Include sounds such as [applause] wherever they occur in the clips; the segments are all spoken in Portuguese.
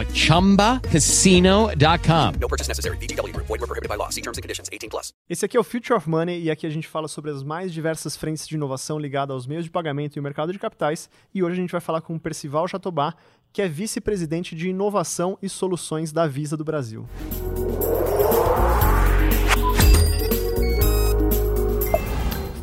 at ChumbaCasino.com. No purchase necessary. VGW Group. Void were prohibited by law. See terms and conditions. 18 plus. Esse aqui é o Future of Money e aqui a gente fala sobre as mais diversas frentes de inovação ligadas aos meios de pagamento e o mercado de capitais. E hoje a gente vai falar com o Percival Jatobá, que é vice-presidente de inovação e soluções da Visa do Brasil.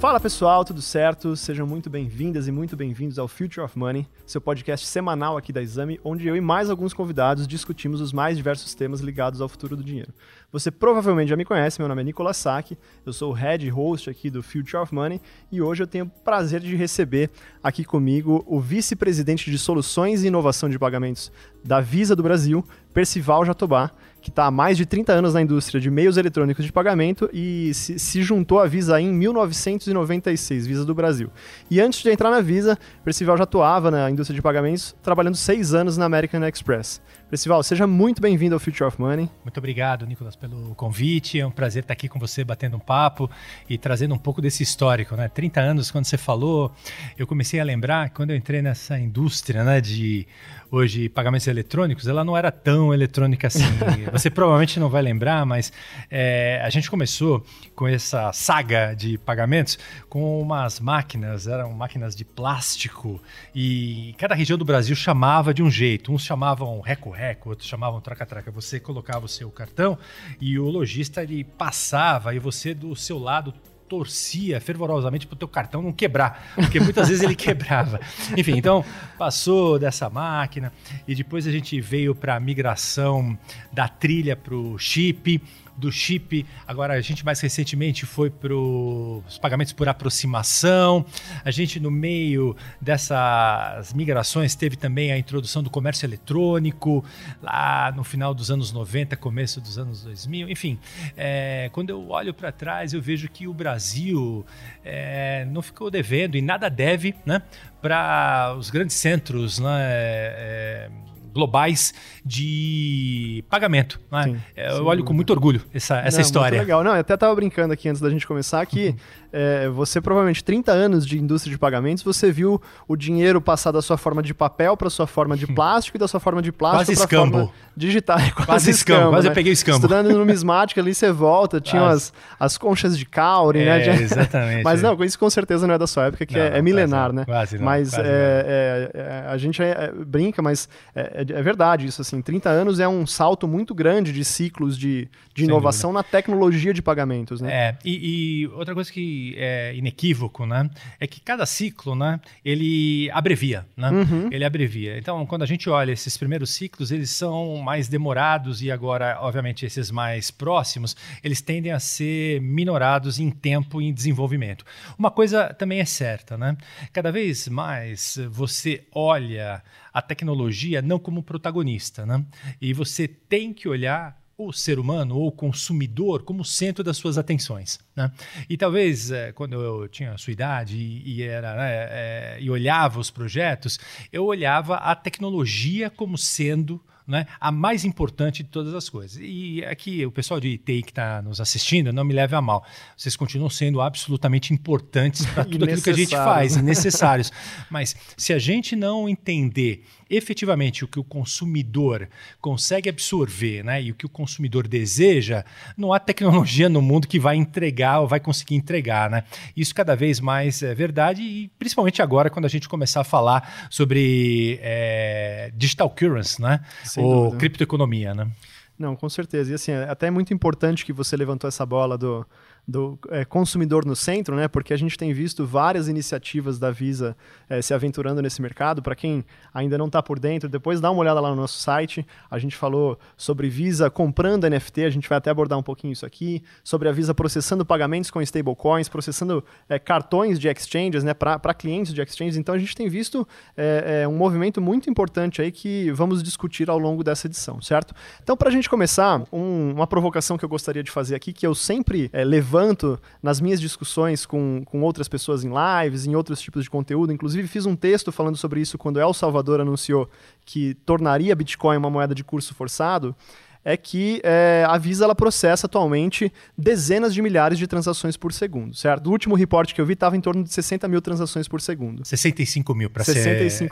Fala pessoal, tudo certo? Sejam muito bem-vindas e muito bem-vindos ao Future of Money, seu podcast semanal aqui da Exame, onde eu e mais alguns convidados discutimos os mais diversos temas ligados ao futuro do dinheiro. Você provavelmente já me conhece, meu nome é Nicolas Sack, eu sou o head host aqui do Future of Money e hoje eu tenho o prazer de receber aqui comigo o vice-presidente de Soluções e Inovação de Pagamentos da Visa do Brasil, Percival Jatobá que está há mais de 30 anos na indústria de meios eletrônicos de pagamento e se, se, juntou à Visa em 1996, Visa do Brasil. E antes de entrar na Visa, Percival já atuava na indústria de pagamentos, trabalhando seis anos na American Express. Percival, seja muito bem-vindo ao Future of Money. Muito obrigado, Nicolas, pelo convite. É um prazer estar aqui com você, batendo um papo e trazendo um pouco desse histórico. Né? 30 anos, quando você falou, eu comecei a lembrar, quando eu entrei nessa indústria né, de hoje pagamentos eletrônicos, ela não era tão eletrônica assim. [laughs] Você provavelmente não vai lembrar, mas é, a gente começou com essa saga de pagamentos com umas máquinas, eram máquinas de plástico, e cada região do Brasil chamava de um jeito. Uns chamavam reco-reco, outros chamavam traca-traca. Você colocava o seu cartão e o lojista ele passava e você do seu lado torcia fervorosamente para o teu cartão não quebrar, porque muitas vezes ele [laughs] quebrava. Enfim, então passou dessa máquina e depois a gente veio para a migração da trilha para o chip do chip. Agora, a gente mais recentemente foi para os pagamentos por aproximação. A gente, no meio dessas migrações, teve também a introdução do comércio eletrônico, lá no final dos anos 90, começo dos anos 2000. Enfim, é, quando eu olho para trás, eu vejo que o Brasil é, não ficou devendo e nada deve né, para os grandes centros. Né, é, globais de pagamento. Né? Sim, eu olho com muito orgulho essa, essa Não, história. Muito legal. Não, eu até estava brincando aqui antes da gente começar que uhum. é, você provavelmente 30 anos de indústria de pagamentos, você viu o dinheiro passar da sua forma de papel para sua forma de plástico e da sua forma de plástico para forma digital. É [laughs] quase, quase escambo, escambo quase né? eu peguei escambo. Estudando numismática ali você volta, tinha as, as conchas de caule, é, né? Exatamente. [laughs] Mas não, isso com certeza não é da sua época, que não, é, é, milenar, quase, né? Quase não, mas quase é, é, a gente brinca, mas é, verdade isso assim. 30 anos é um salto muito grande de ciclos de, de inovação na tecnologia de pagamentos, né? É, e, e, outra coisa que é inequívoco, né, é que cada ciclo, né, ele abrevia, né? Uhum. Ele abrevia. Então, quando a gente olha esses primeiros ciclos, eles são mais demorados e agora, obviamente, esses mais próximos, eles tendem a ser minorados em tempo e em desenvolvimento. Uma coisa também é certa, né? Cada vez mais você olha a tecnologia não como protagonista, né? E você tem que olhar o ser humano ou o consumidor como centro das suas atenções. Né? E talvez é, quando eu tinha a sua idade e, e era, né, é, e olhava os projetos, eu olhava a tecnologia como sendo né, a mais importante de todas as coisas. E aqui o pessoal de TI que está nos assistindo, não me leve a mal. Vocês continuam sendo absolutamente importantes para [laughs] tudo aquilo que a gente faz, necessários. Mas se a gente não entender efetivamente o que o consumidor consegue absorver né, e o que o consumidor deseja, não há tecnologia no mundo que vai entregar ou vai conseguir entregar. Né? Isso cada vez mais é verdade, e principalmente agora, quando a gente começar a falar sobre é, digital currency, né? Ou dúvida. criptoeconomia. Né? Não, com certeza. E assim, é até muito importante que você levantou essa bola do, do é, consumidor no centro, né? Porque a gente tem visto várias iniciativas da Visa é, se aventurando nesse mercado. Para quem ainda não está por dentro, depois dá uma olhada lá no nosso site. A gente falou sobre Visa comprando NFT, a gente vai até abordar um pouquinho isso aqui. Sobre a Visa processando pagamentos com stablecoins, processando é, cartões de exchanges, né? Para clientes de exchanges. Então a gente tem visto é, é, um movimento muito importante aí que vamos discutir ao longo dessa edição, certo? Então, para a gente começar, um, uma provocação que eu gostaria de fazer aqui, que eu sempre é, levo levanto nas minhas discussões com, com outras pessoas em lives, em outros tipos de conteúdo. Inclusive, fiz um texto falando sobre isso quando El Salvador anunciou que tornaria Bitcoin uma moeda de curso forçado é que é, a Visa ela processa atualmente dezenas de milhares de transações por segundo, certo? O último reporte que eu vi estava em torno de 60 mil transações por segundo. 65 mil, para ser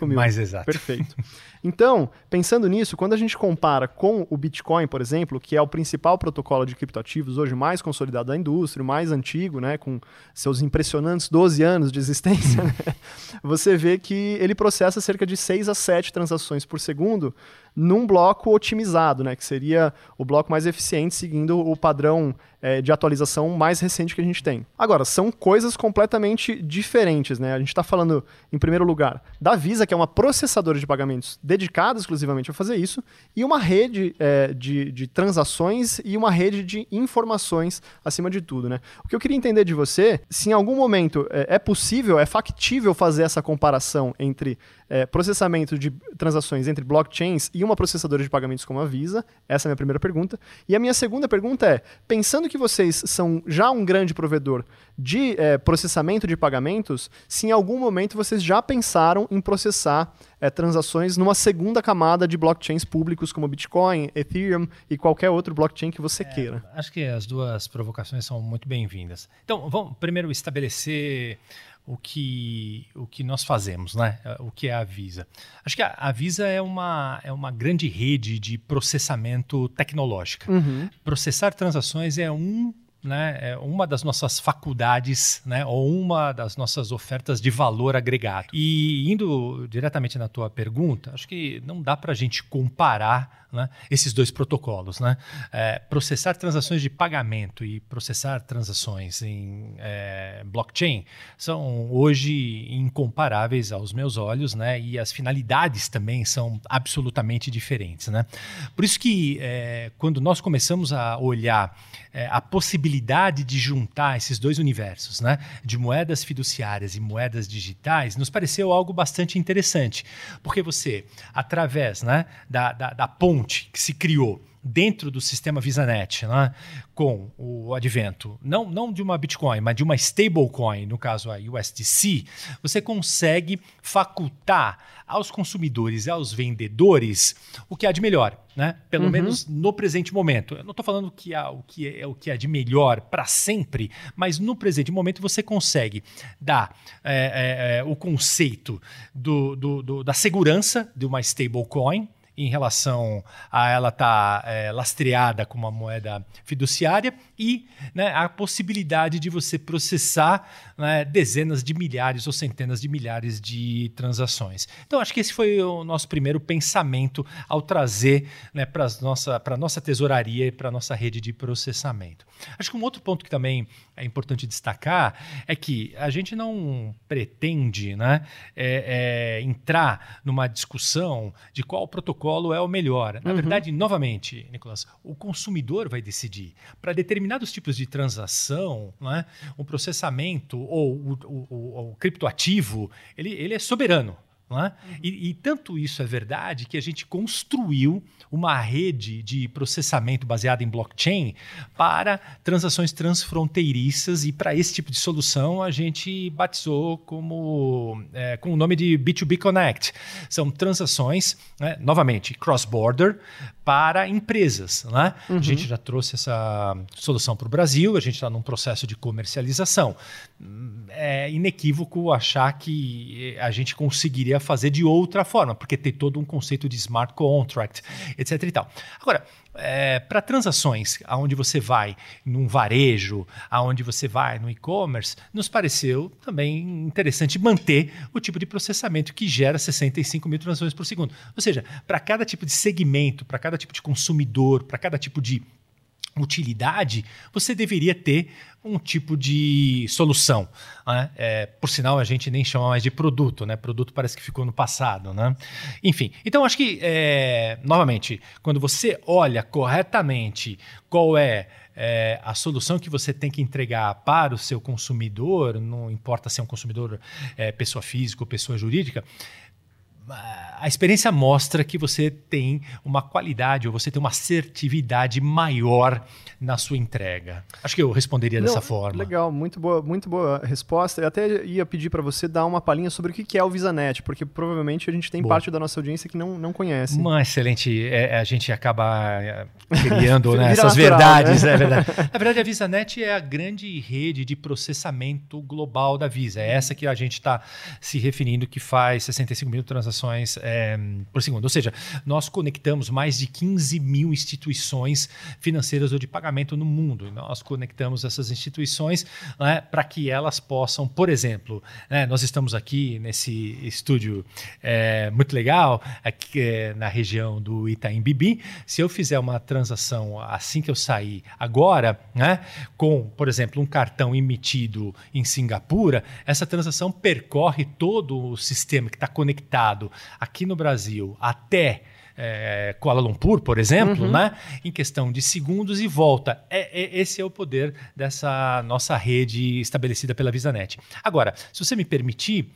mil. mais exato. Perfeito. Então, pensando nisso, quando a gente compara com o Bitcoin, por exemplo, que é o principal protocolo de criptoativos hoje mais consolidado da indústria, o mais antigo, né, com seus impressionantes 12 anos de existência, [laughs] né, você vê que ele processa cerca de 6 a 7 transações por segundo, num bloco otimizado, né, que seria o bloco mais eficiente, seguindo o padrão é, de atualização mais recente que a gente tem. Agora, são coisas completamente diferentes. Né? A gente está falando, em primeiro lugar, da Visa, que é uma processadora de pagamentos dedicada exclusivamente a fazer isso, e uma rede é, de, de transações e uma rede de informações acima de tudo. Né? O que eu queria entender de você, se em algum momento é, é possível, é factível fazer essa comparação entre é, processamento de transações entre blockchains e uma processadora de pagamentos como a Visa? Essa é a minha primeira pergunta. E a minha segunda pergunta é: pensando que vocês são já um grande provedor de é, processamento de pagamentos, se em algum momento vocês já pensaram em processar é, transações numa segunda camada de blockchains públicos como Bitcoin, Ethereum e qualquer outro blockchain que você é, queira. Acho que as duas provocações são muito bem-vindas. Então, vamos primeiro estabelecer o que, o que nós fazemos, né? o que é a Visa. Acho que a, Visa é uma, é uma grande rede de processamento tecnológico. Uhum. Processar transações é um né, é uma das nossas faculdades, né, ou uma das nossas ofertas de valor agregado. E indo diretamente na tua pergunta, acho que não dá para a gente comparar né, esses dois protocolos. Né? É, processar transações de pagamento e processar transações em é, blockchain são hoje incomparáveis aos meus olhos, né, e as finalidades também são absolutamente diferentes. Né? Por isso que é, quando nós começamos a olhar é, a possibilidade de juntar esses dois universos, né, de moedas fiduciárias e moedas digitais, nos pareceu algo bastante interessante, porque você, através né, da, da, da ponte que se criou dentro do sistema VisaNet, né, com o advento, não, não de uma Bitcoin, mas de uma stablecoin, no caso a USDC, você consegue facultar aos consumidores e aos vendedores o que há de melhor, né? Pelo uhum. menos no presente momento. Eu não estou falando que há, o que é o que há de melhor para sempre, mas no presente momento você consegue dar é, é, o conceito do, do, do, da segurança de uma stablecoin, em relação a ela estar tá, é, lastreada com uma moeda fiduciária e né, a possibilidade de você processar né, dezenas de milhares ou centenas de milhares de transações. Então, acho que esse foi o nosso primeiro pensamento ao trazer né, para a nossa, nossa tesouraria e para a nossa rede de processamento. Acho que um outro ponto que também é importante destacar é que a gente não pretende né, é, é, entrar numa discussão de qual protocolo é o melhor. Na uhum. verdade, novamente, Nicolas, o consumidor vai decidir. Para determinados tipos de transação, né, o processamento ou o, o, o, o criptoativo, ele, ele é soberano. É? E, e, tanto isso é verdade que a gente construiu uma rede de processamento baseada em blockchain para transações transfronteiriças e para esse tipo de solução a gente batizou como é, com o nome de B2B Connect. São transações, né, novamente, cross-border para empresas. Né? Uhum. A gente já trouxe essa solução para o Brasil, a gente está num processo de comercialização. É inequívoco achar que a gente conseguiria fazer de outra forma, porque tem todo um conceito de smart contract, etc. e tal. Agora, é, para transações aonde você vai num varejo, aonde você vai no e-commerce, nos pareceu também interessante manter o tipo de processamento que gera 65 mil transações por segundo. Ou seja, para cada tipo de segmento, para cada tipo de consumidor, para cada tipo de utilidade, você deveria ter um tipo de solução. Né? É, por sinal, a gente nem chama mais de produto, né? Produto parece que ficou no passado, né? Enfim, então acho que, é, novamente, quando você olha corretamente qual é, é, a solução que você tem que entregar para o seu consumidor, não importa se é um consumidor é, pessoa física ou pessoa jurídica, a experiência mostra que você tem uma qualidade ou você tem uma assertividade maior na sua entrega. Acho que eu responderia Não, dessa forma. Legal, muito boa, muito boa resposta. Eu até ia pedir para você dar uma palhinha sobre o que é o VisaNet, porque provavelmente a gente tem Boa. parte da nossa audiência que não, não conhece. Uma excelente. é, a gente acaba é, criando [laughs] né, essas natural, verdades. né? É verdade. Na verdade, a VisaNet é a grande rede de processamento global da Visa. É essa que a gente está se referindo que faz 65 mil transações é, por segundo. Ou seja, nós conectamos mais de 15 mil instituições financeiras ou de pagamento no mundo. Nós conectamos essas instituições né, para que elas possam, por exemplo, né, nós estamos aqui nesse estúdio é, muito legal, aqui é, na região do Itaim Bibi. Se eu fizer uma transação assim que eu sair agora, né, com, por exemplo, um cartão emitido em Singapura, essa transação percorre todo o sistema que está conectado aqui no Brasil até é, Kuala Lumpur, por exemplo, né? em questão de segundos e volta. É, é- esse é o poder dessa nossa rede estabelecida pela VisaNet. Agora, se você me permitir,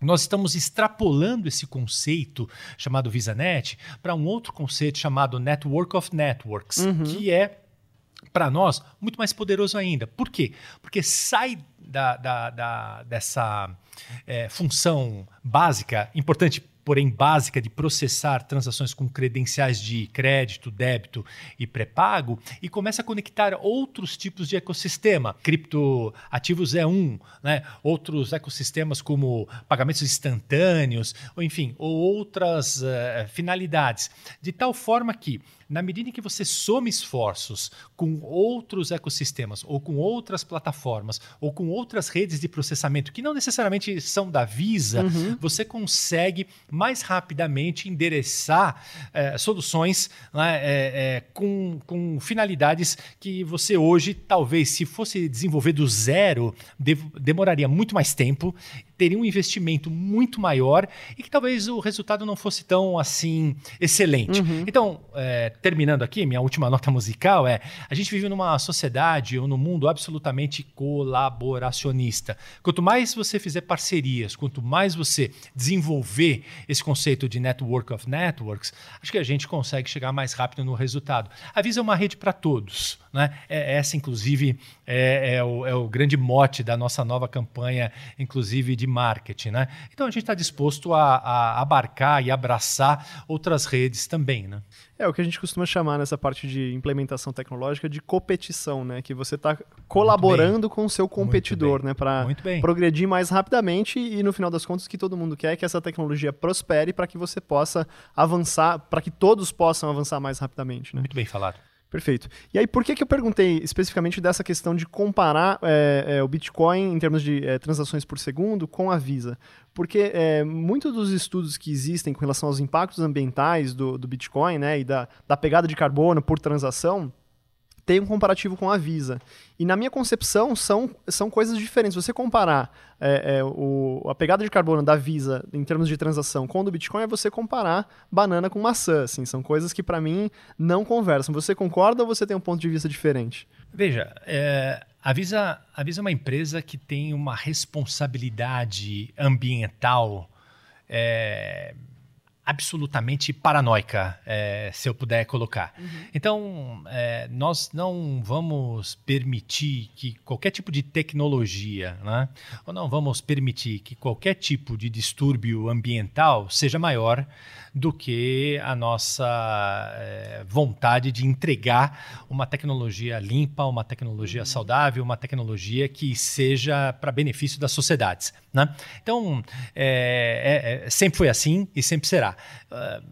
nós estamos extrapolando esse conceito chamado VisaNet para um outro conceito chamado Network of Networks, que é para nós muito mais poderoso ainda. Por quê? Porque sai da, da- da- dessa eh, função básica, importante, porém básica, de processar transações com credenciais de crédito, débito e pré-pago e começa a conectar outros tipos de ecossistema. Criptoativos é um, né? outros ecossistemas como pagamentos instantâneos, ou enfim, ou outras eh, finalidades. De tal forma que, na medida em que você soma esforços com outros ecossistemas, ou com outras plataformas, ou com outras redes de processamento que não necessariamente são da Visa, você consegue mais rapidamente endereçar eh, soluções né, eh, eh, com, com finalidades que você hoje, talvez, se fosse desenvolver do zero, dev- demoraria muito mais tempo, teria um investimento muito maior e que talvez o resultado não fosse tão assim excelente. Então, eh, terminando aqui, minha última nota musical é: a gente vive numa sociedade ou num mundo absolutamente colaboracionista. Quanto mais você fizer parcerias, quanto mais você desenvolver esse conceito de network of networks, acho que a gente consegue chegar mais rápido no resultado. A Visa é uma rede para todos. Né? É, essa, inclusive, é, é o, é o grande mote da nossa nova campanha, inclusive de marketing. Né? Então a gente está disposto a, a abarcar e abraçar outras redes também. Né? É o que a gente costuma chamar nessa parte de implementação tecnológica de competição, né? Que você está colaborando com o seu competidor, né? Para progredir mais rapidamente e no final das contas o que todo mundo quer é que essa tecnologia prospere para que você possa avançar, para que todos possam avançar mais rapidamente, né? Muito bem falado. Perfeito. E aí, por que, que eu perguntei especificamente dessa questão de comparar é, é, o Bitcoin em termos de é, transações por segundo com a Visa? Porque é, muitos dos estudos que existem com relação aos impactos ambientais do, do Bitcoin né, e da, da pegada de carbono por transação tem um comparativo com a Visa. E na minha concepção, são, são coisas diferentes. Se você comparar é, é, o, a pegada de carbono da Visa em termos de transação com o do Bitcoin, é você comparar banana com maçã. Assim, são coisas que, para mim, não conversam. Você concorda ou você tem um ponto de vista diferente? Veja, é, a, Visa, a Visa é uma empresa que tem uma responsabilidade ambiental é, absolutamente paranoica, é, se eu puder colocar. Então, é, nós não vamos permitir que qualquer tipo de tecnologia, né, ou não vamos permitir que qualquer tipo de distúrbio ambiental seja maior do que a nossa é, vontade de entregar uma tecnologia limpa, uma tecnologia saudável, uma tecnologia que seja para benefício das sociedades. Né? Então, é, é, sempre foi assim e sempre será. Uh,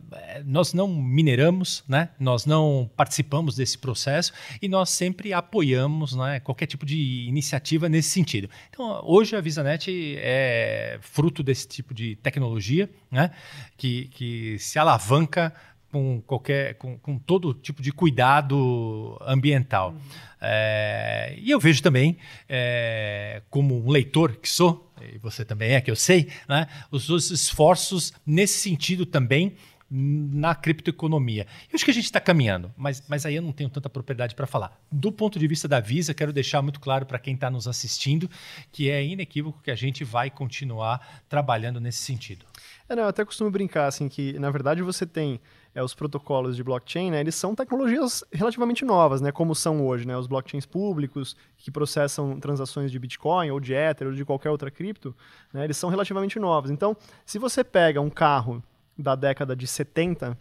nós não mineramos, né? nós não participamos desse processo e nós sempre apoiamos né, qualquer tipo de iniciativa nesse sentido. Então, hoje a VisaNet é fruto desse tipo de tecnologia né, que, que se alavanca com qualquer com, com, todo tipo de cuidado ambiental. Uhum. É, e eu vejo também, é, como um leitor que sou, e você também é, que eu sei, né, os, os esforços nesse sentido também na criptoeconomia. Eu acho que a gente está caminhando, mas, mas aí eu não tenho tanta propriedade para falar. Do ponto de vista da Visa, quero deixar muito claro para quem está nos assistindo que é inequívoco que a gente vai continuar trabalhando nesse sentido. É, não, eu até costumo brincar assim que, na verdade, você tem é, os protocolos de blockchain, né, eles são tecnologias relativamente novas, né, como são hoje, né, os blockchains públicos que processam transações de Bitcoin ou de Ether ou de qualquer outra cripto, né, eles são relativamente novos. Então, se você pega um carro da década de 70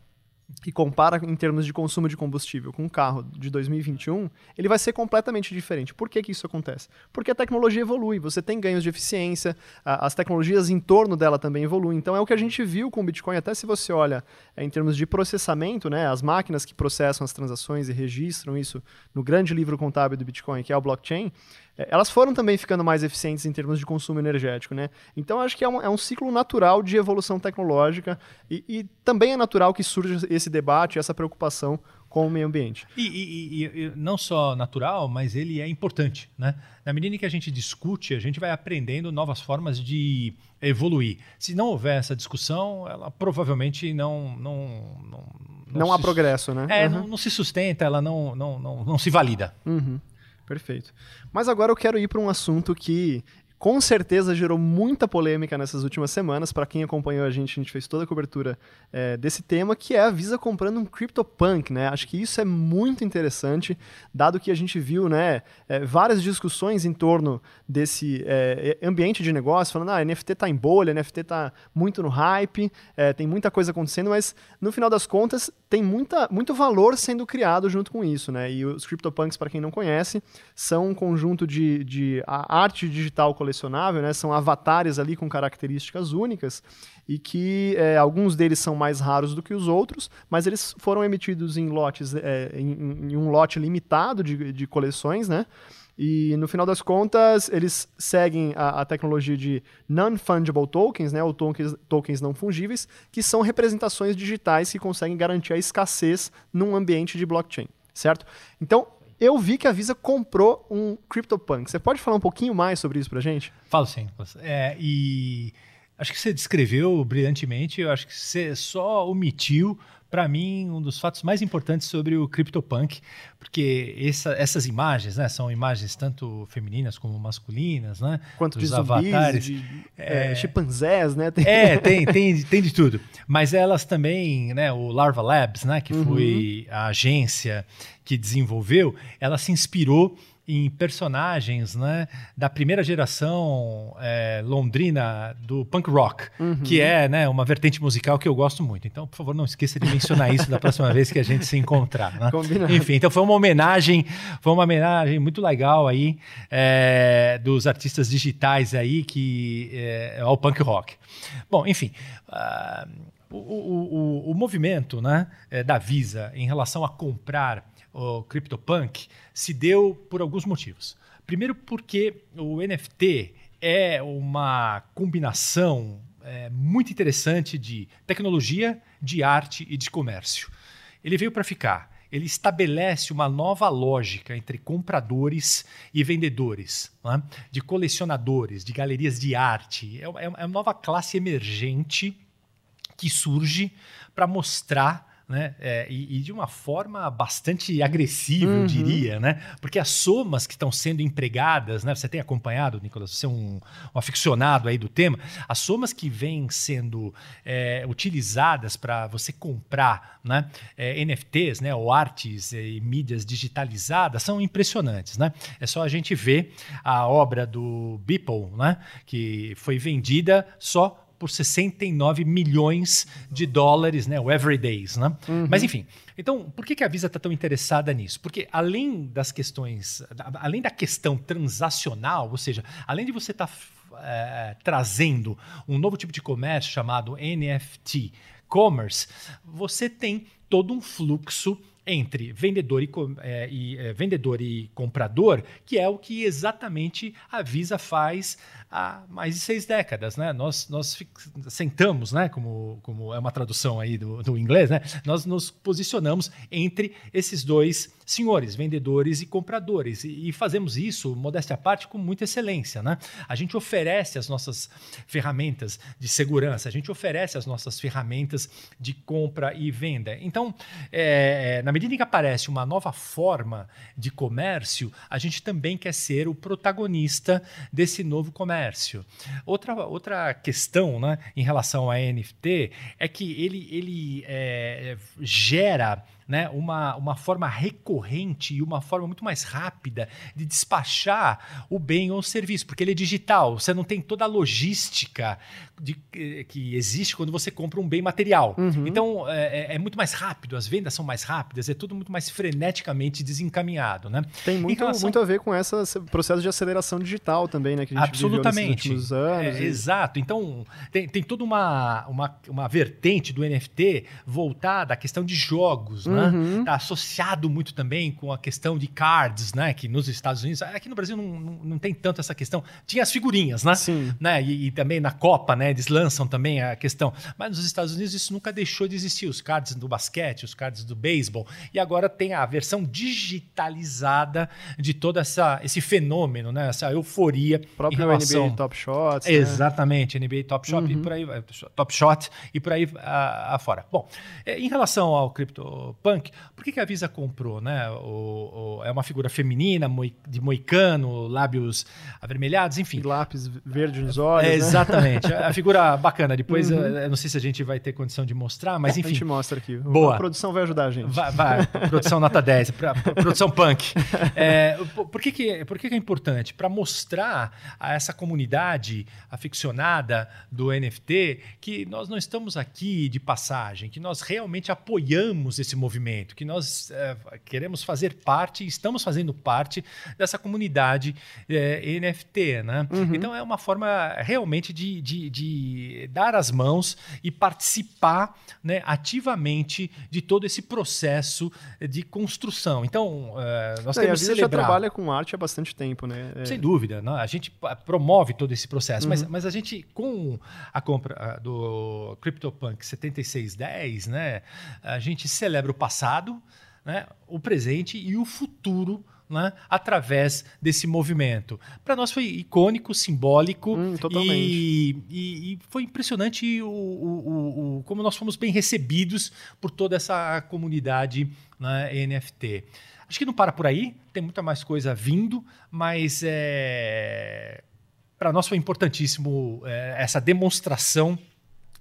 e compara em termos de consumo de combustível com um carro de 2021, ele vai ser completamente diferente. Por que, que isso acontece? Porque a tecnologia evolui, você tem ganhos de eficiência, as tecnologias em torno dela também evoluem. Então é o que a gente viu com o Bitcoin, até se você olha é, em termos de processamento, né, as máquinas que processam as transações e registram isso no grande livro contábil do Bitcoin, que é o blockchain, elas foram também ficando mais eficientes em termos de consumo energético, né? Então acho que é um, é um ciclo natural de evolução tecnológica e, e, também é natural que surja esse debate, essa preocupação com o meio ambiente. E, e, e, não só natural, mas ele é importante, né? Na medida em que a gente discute, a gente vai aprendendo novas formas de evoluir. Se não houver essa discussão, ela provavelmente não não não, não, não há progresso, né? É, uhum. não, não, se sustenta, ela não não, não, não se valida. Uhum. Perfeito. Mas agora eu quero ir para um assunto que com certeza gerou muita polêmica nessas últimas semanas. Para quem acompanhou a gente, a gente fez toda a cobertura é, desse tema, que é a Visa comprando um CryptoPunk, né? Acho que isso é muito interessante, dado que a gente viu, né, é, várias discussões em torno desse é, ambiente de negócio, falando, ah, NFT está em bolha, NFT está muito no hype, tem muita coisa acontecendo, mas no final das contas tem muita, muito valor sendo criado junto com isso, né? E os CryptoPunks, para quem não conhece, são um conjunto de, de arte digital colecionável né? São avatares ali com características únicas e que é, alguns deles são mais raros do que os outros, mas eles foram emitidos em lotes, é, em, em, um lote limitado de, de coleções, né? E no final das contas, eles seguem a, a tecnologia de non-fungible tokens, né, ou tokens, tokens não fungíveis, que são representações digitais que conseguem garantir a escassez num ambiente de blockchain, certo? Então, eu vi que a Visa comprou um CryptoPunk. Você pode falar um pouquinho mais sobre isso pra gente? Falo sim. É, e acho que você descreveu brilhantemente, eu acho que você só omitiu para mim, um dos fatos mais importantes sobre o CryptoPunk, porque essa, essas imagens, né, são imagens tanto femininas como masculinas, né? Quanto de avatares, de é, é, chimpanzés, né? Tem... É, tem, tem, tem de tudo. Mas elas também, né, o Larva Labs, né, que uhum. foi a agência que desenvolveu, ela se inspirou em personagens né, da primeira geração é, londrina do punk rock, uhum. que é né, uma vertente musical que eu gosto muito. Então, por favor, não esqueça de mencionar isso da próxima vez que a gente se encontrar. Né? Enfim, então foi uma homenagem, foi uma homenagem muito legal aí é, dos artistas digitais aí que é, ao punk rock. Bom, enfim. Uh, o, o, o, o, movimento né, é, da Visa em relação a comprar o CryptoPunk se deu por alguns motivos. Primeiro, porque o NFT é uma combinação é, muito interessante de tecnologia, de arte e de comércio. Ele veio para ficar. Ele estabelece uma nova lógica entre compradores e vendedores, né? de colecionadores, de galerias de arte. É, é, é uma nova classe emergente que surge para mostrar né? É, e, e, de uma forma bastante agressiva, uhum. eu diria, né? Porque as somas que estão sendo empregadas, né? Você tem acompanhado, Nicolas, você é um, um aficionado aí do tema, as somas que vêm sendo é, utilizadas para você comprar né? É, NFTs, né? Ou artes e mídias digitalizadas são impressionantes, né? É só a gente ver a obra do Beeple, né? Que foi vendida só por 69 milhões de dólares, né? O Everydays, né? Mas enfim, então por que, que a Visa está tão interessada nisso? Porque além das questões, além da questão transacional, ou seja, além de você estar eh, trazendo um novo tipo de comércio chamado NFT commerce, você tem todo um fluxo entre vendedor e, eh, e, eh, vendedor e comprador, que é o que exatamente a Visa faz há mais de seis décadas. Né? Nós, nós sentamos, né? como, como é uma tradução aí do, do inglês, né? nós nos posicionamos entre esses dois senhores, vendedores e compradores. E, e fazemos isso, modéstia à parte, com muita excelência. Né? A gente oferece as nossas ferramentas de segurança, a gente oferece as nossas ferramentas de compra e venda. Então, é, na medida em que aparece uma nova forma de comércio, a gente também quer ser o protagonista desse novo comércio. Outra, outra questão né, em relação a NFT é que ele, ele é, gera né, uma, uma forma recorrente e uma forma muito mais rápida de despachar o bem ou o serviço, porque ele é digital, você não tem toda a logística de, eh, que existe quando você compra um bem material. Então é, é- é muito mais rápido, as vendas são mais rápidas, é tudo muito mais freneticamente desencaminhado. Né? Tem Em muito, relação- muito a ver com esse processo de aceleração digital também, né? Que a gente Absolutamente. viveu nesses últimos anos. É, e- Exato. Então, tem, tem toda uma, uma, uma vertente do NFT voltada à questão de jogos, né? Uhum. Tá associado muito também com a questão de cards, né? Que nos Estados Unidos, aqui no Brasil não, não, não tem tanto essa questão. Tinha as figurinhas, né? Sim. né? E, e também na Copa, né? Eles lançam também a questão. Mas nos Estados Unidos isso nunca deixou de existir. Os cards do basquete, os cards do beisebol. E agora tem a versão digitalizada de todo essa, esse fenômeno, né? Essa euforia O próprio relação... NBA Top Shots. né? Exatamente, NBA Top Shot e por aí, vai- Top Shot e por aí a- afora. Bom, eh, em relação ao CryptoPunk, por que, que a Visa comprou, né? O, o- é uma figura feminina, moi- de moicano, lábios avermelhados, enfim. E lápis verde nos olhos. É, né? exatamente, a figura bacana. Depois, eh, eu não sei se a gente vai ter condição de mostrar, mas [laughs] A enfim. gente mostra aqui. Boa. A produção vai ajudar a gente. Vai, vai, produção nota 10, pra, pra- produção punk. [laughs] É, por, por que, que, por que, que é importante? Para mostrar a essa comunidade aficionada do NFT que nós não estamos aqui de passagem, que nós realmente apoiamos esse movimento, que nós é, queremos fazer parte, estamos fazendo parte dessa comunidade é, NFT. Né? Então é uma forma realmente de, de, de dar as mãos e participar né, ativamente de todo esse processo de construção. Então, eh, nós Não, a temos que Visa já celebrar. trabalha com arte há bastante tempo, né? É, Sem dúvida, né? a gente promove todo esse processo, Uhum. mas, mas a gente, com a compra ah, do CryptoPunk 7610, né, a gente celebra o passado, né, o presente e o futuro né, através desse movimento. Para nós foi icônico, simbólico Hum, e, e- e foi impressionante o, o- o- como nós fomos bem recebidos por toda essa comunidade né, NFT. Acho que não para por aí, tem muita mais coisa vindo, mas é, para nós foi importantíssimo é, essa demonstração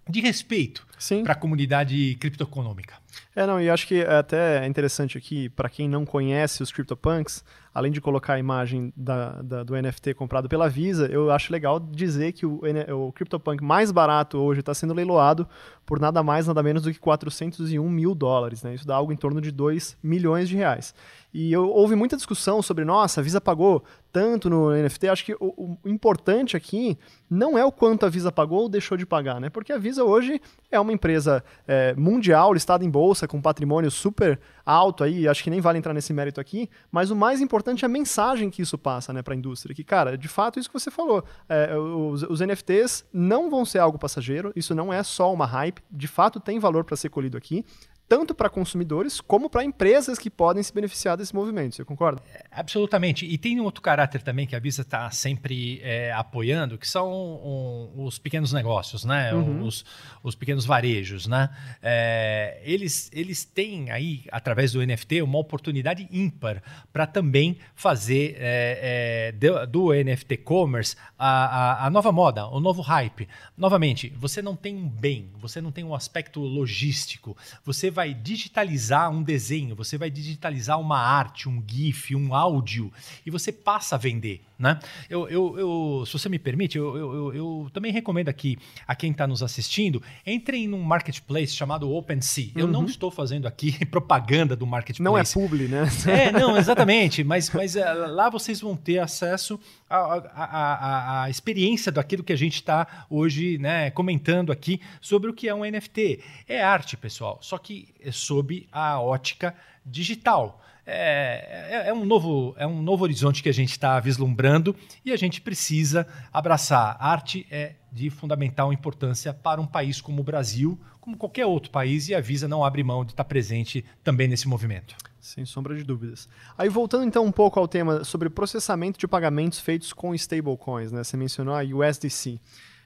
de respeito. Para a comunidade criptoeconômica. É, não, e acho que é até interessante aqui, para quem não conhece os CryptoPunks, além de colocar a imagem da, da- do NFT comprado pela Visa, eu acho legal dizer que o, o CryptoPunk mais barato hoje está sendo leiloado por nada mais, nada menos do que 401 mil dólares. Né? Isso dá algo em torno de 2 milhões de reais. E eu, houve muita discussão sobre, nossa, a Visa pagou tanto no NFT. Acho que o, o importante aqui não é o quanto a Visa pagou ou deixou de pagar, né? Porque a Visa hoje é uma empresa é, mundial, listada em bolsa, com patrimônio super alto aí, acho que nem vale entrar nesse mérito aqui, mas o mais importante é a mensagem que isso passa né, para a indústria. Que, cara, de fato, isso que você falou, é, os, os NFTs não vão ser algo passageiro, isso não é só uma hype, de fato tem valor para ser colhido aqui, tanto para consumidores como para empresas que podem se beneficiar desse movimento. Você concorda? Absolutamente. E tem um outro caráter também que a Visa está sempre é, apoiando, que são um, os pequenos negócios, né? Os, os pequenos varejos, né? É, eles, eles têm aí, através do NFT, uma oportunidade ímpar para também fazer é, é, do, do NFT Commerce a, a, a nova moda, o novo hype. Novamente, você não tem um bem, você não tem um aspecto logístico, você vai vai digitalizar um desenho, você vai digitalizar uma arte, um GIF, um áudio, e você passa a vender. Né? Eu, eu, eu se você me permite, eu, eu, eu também recomendo aqui a quem está nos assistindo, entrem num marketplace chamado OpenSea. Uhum. Eu não uhum. estou fazendo aqui [laughs] propaganda do marketplace. Não é publi, né? É, não, exatamente. mas, mas uh, lá vocês vão ter acesso à, à, à, à experiência daquilo que a gente está hoje né, comentando aqui sobre o que é um NFT. É arte, pessoal, só que é sob a ótica digital. É, é, é, um novo, é um novo horizonte que a gente está vislumbrando e a gente precisa abraçar. A arte é de fundamental importância para um país como o Brasil, como qualquer outro país, e a Visa não abre mão de estar presente também nesse movimento. Sem sombra de dúvidas. Aí voltando então um pouco ao tema sobre processamento de pagamentos feitos com stablecoins, né? Você mencionou a USDC.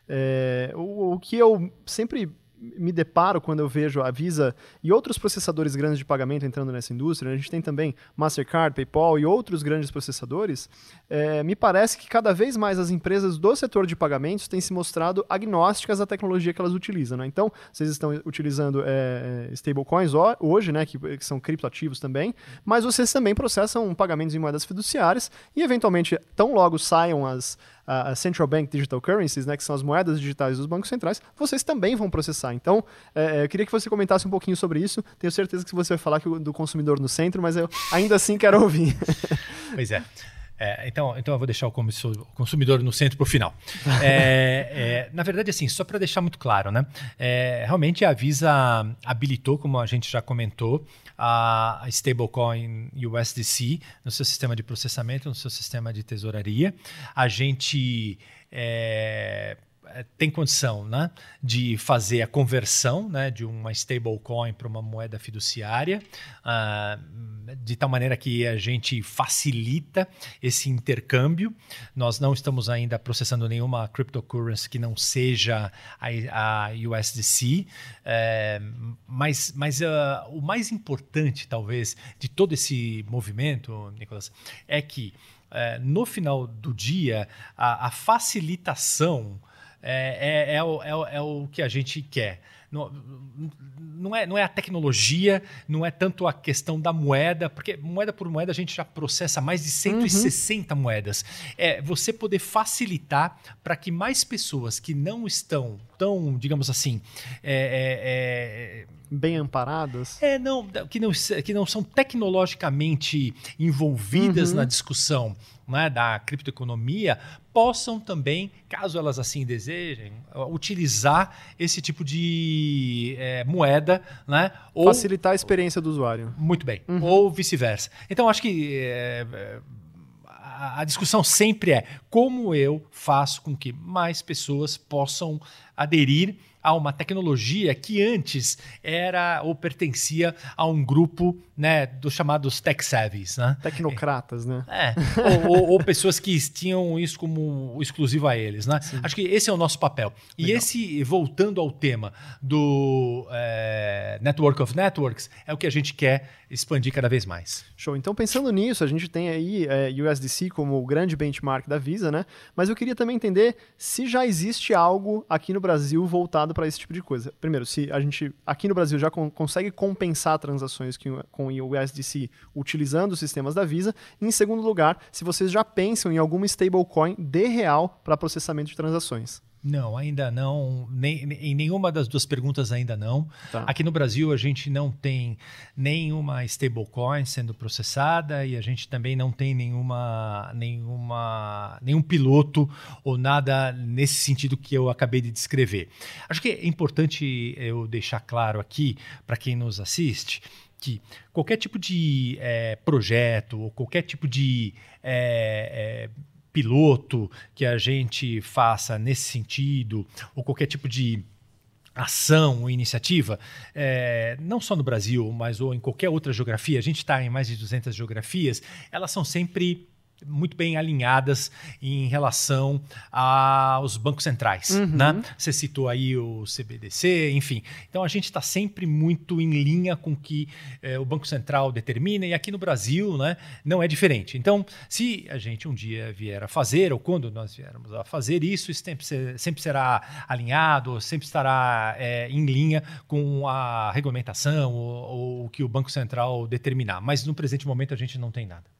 É, o, o que eu sempre me deparo quando eu vejo a Visa e outros processadores grandes de pagamento entrando nessa indústria, a gente tem também Mastercard, PayPal e outros grandes processadores, é, me parece que cada vez mais as empresas do setor de pagamentos têm se mostrado agnósticas à tecnologia que elas utilizam. Né? Então, vocês estão utilizando é, stablecoins hoje, né, que, que são criptoativos também, mas vocês também processam pagamentos em moedas fiduciárias e, eventualmente, tão logo saiam as a Central Bank Digital Currencies, né, que são as moedas digitais dos bancos centrais, vocês também vão processar. Então, é, é, eu queria que você comentasse um pouquinho sobre isso. Tenho certeza que você vai falar do consumidor no centro, mas eu ainda assim quero ouvir. Pois é. É, então, então eu vou deixar o consumidor no centro para o final. É, é, na verdade, assim, só para deixar muito claro, né? É, realmente a Visa habilitou, como a gente já comentou, a stablecoin USDC no seu sistema de processamento, no seu sistema de tesouraria. A gente é, tem condição né, de fazer a conversão né, de uma stablecoin para uma moeda fiduciária, uh, de tal maneira que a gente facilita esse intercâmbio. Nós não estamos ainda processando nenhuma cryptocurrency que não seja a, a USDC, é, mas, mas uh, o mais importante, talvez, de todo esse movimento, Nicolas, é que uh, no final do dia, a, a facilitação é, é, é, o, é, é o que a gente quer. Não, não, é, não é a tecnologia, não é tanto a questão da moeda, porque moeda por moeda a gente já processa mais de 160 uhum. moedas. É você poder facilitar para que mais pessoas que não estão tão, digamos assim, é, é, é bem amparadas? É, não, que não, que não são tecnologicamente envolvidas uhum. na discussão né, da criptoeconomia possam também, caso elas assim desejem, utilizar esse tipo de é, moeda, né? Ou, Facilitar a experiência do usuário. Muito bem. Uhum. Ou vice-versa. Então, acho que é, a, a discussão sempre é como eu faço com que mais pessoas possam aderir a uma tecnologia que antes era ou pertencia a um grupo né, dos chamados tech savvies. Né? Tecnocratas, né? É. ou, ou, ou, pessoas que tinham isso como exclusivo a eles. Né? Acho que esse é o nosso papel. E Legal. esse, voltando ao tema do é, Network of Networks, é o que a gente quer expandir cada vez mais. Show. Então, pensando nisso, a gente tem aí é, USDC como o grande benchmark da Visa, né? Mas eu queria também entender se já existe algo aqui no Brasil voltado para esse tipo de coisa. Primeiro, se a gente aqui no Brasil já con consegue compensar transações que, com o USDC utilizando os sistemas da Visa. E, em segundo lugar, se vocês já pensam em alguma stablecoin de real para processamento de transações. Não, ainda não. Nem, em nenhuma das duas perguntas ainda não. Tá. Aqui no Brasil a gente não tem nenhuma stablecoin sendo processada e a gente também não tem nenhuma, nenhuma, nenhum piloto ou nada nesse sentido que eu acabei de descrever. Acho que é importante eu deixar claro aqui para quem nos assiste que qualquer tipo de é, projeto ou qualquer tipo de é, é, piloto que a gente faça nesse sentido, ou qualquer tipo de ação ou iniciativa, é, não só no Brasil, mas ou em qualquer outra geografia, a gente está em mais de 200 geografias, elas são sempre muito bem alinhadas em relação aos bancos centrais. Uhum. Né? Você citou aí o CBDC, enfim. Então a gente está sempre muito em linha com o que é, o Banco Central determina, e aqui no Brasil né, não é diferente. Então, se a gente um dia vier a fazer, ou quando nós viermos a fazer isso, isso sempre, sempre será alinhado, sempre estará é, em linha com a regulamentação ou, ou o que o Banco Central determinar. Mas no presente momento a gente não tem nada.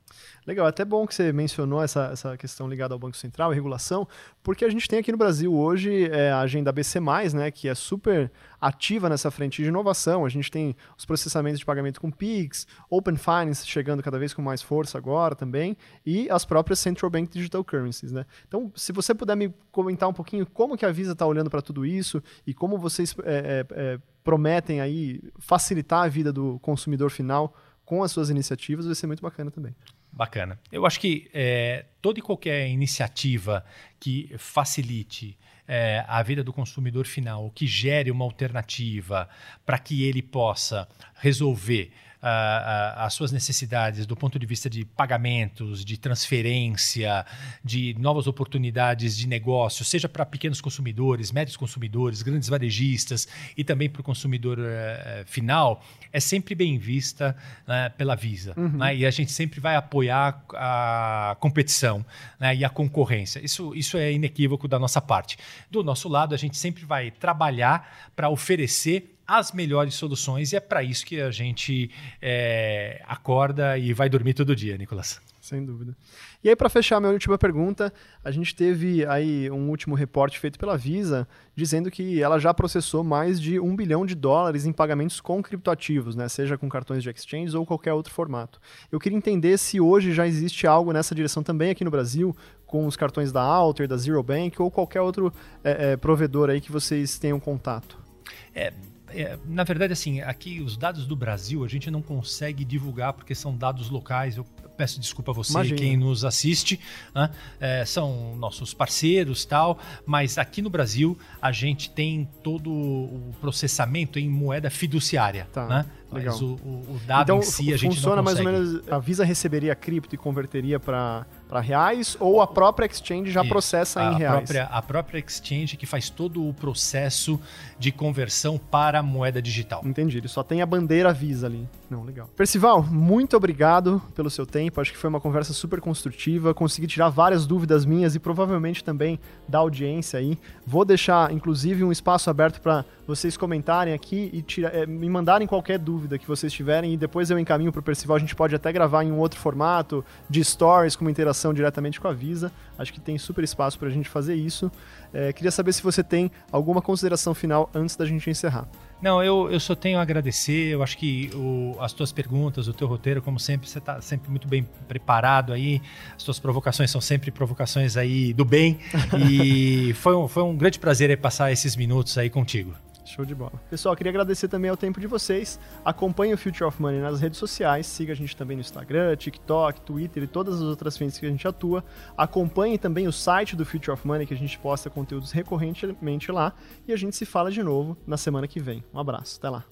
Legal, até bom que você mencionou essa, essa questão ligada ao Banco Central e regulação, porque a gente tem aqui no Brasil hoje é, a agenda BC, né, que é super ativa nessa frente de inovação. A gente tem os processamentos de pagamento com PIX, Open Finance chegando cada vez com mais força agora também, e as próprias Central Bank Digital Currencies. Né? Então, se você puder me comentar um pouquinho como que a Visa está olhando para tudo isso e como vocês é, é, é, prometem aí facilitar a vida do consumidor final com as suas iniciativas, vai ser muito bacana também. Bacana. Eu acho que é, toda e qualquer iniciativa que facilite é, a vida do consumidor final, que gere uma alternativa para que ele possa resolver as suas necessidades do ponto de vista de pagamentos, de transferência, de novas oportunidades de negócio, seja para pequenos consumidores, médios consumidores, grandes varejistas e também para o consumidor uh, final, é sempre bem vista né, pela Visa. Uhum. Né, e a gente sempre vai apoiar a competição né, e a concorrência. Isso, isso é inequívoco da nossa parte. Do nosso lado, a gente sempre vai trabalhar para oferecer as melhores soluções e é para isso que a gente é, acorda e vai dormir todo dia, Nicolas. Sem dúvida. E aí, para fechar minha última pergunta, a gente teve aí um último reporte feito pela Visa dizendo que ela já processou mais de um bilhão de dólares em pagamentos com criptoativos, né? seja com cartões de exchange ou qualquer outro formato. Eu queria entender se hoje já existe algo nessa direção também aqui no Brasil, com os cartões da Alter, da Zero Bank ou qualquer outro é, é, provedor aí que vocês tenham contato. É, é, na verdade, assim, aqui os dados do Brasil a gente não consegue divulgar porque são dados locais. Eu peço desculpa a você, Imagina. quem nos assiste, né? é, são nossos parceiros tal, mas aqui no Brasil a gente tem todo o processamento em moeda fiduciária. Tá. Né? Legal. Mas o, o, dado então, em si a gente funciona não consegue. mais ou menos, a Visa receberia cripto e converteria para reais ou a própria exchange já processa a em reais? Própria, a própria exchange que faz todo o processo de conversão para moeda digital. Entendi, ele só tem a bandeira Visa ali. Não, legal. Percival, muito obrigado pelo seu tempo, acho que foi uma conversa super construtiva, consegui tirar várias dúvidas minhas e provavelmente também da audiência aí. Vou deixar, inclusive, um espaço aberto para vocês comentarem aqui e tira, é, me mandarem qualquer dúvida que vocês tiverem e depois eu encaminho para o Percival. A gente pode até gravar em um outro formato de stories com uma interação diretamente com a Visa. Acho que tem super espaço para a gente fazer isso. É, queria saber se você tem alguma consideração final antes da gente encerrar. Não, eu, eu só tenho a agradecer. Eu acho que o, as tuas perguntas, o teu roteiro, como sempre, você está sempre muito bem preparado aí. As tuas provocações são sempre provocações aí do bem. [laughs] E foi um, foi um grande prazer passar esses minutos aí contigo. Show de bola. Pessoal, queria agradecer também ao tempo de vocês. Acompanhe o Future of Money nas redes sociais. Siga a gente também no Instagram, TikTok, Twitter e todas as outras frentes que a gente atua. Acompanhe também o site do Future of Money, que a gente posta conteúdos recorrentemente lá. E a gente se fala de novo na semana que vem. Um abraço. Até lá.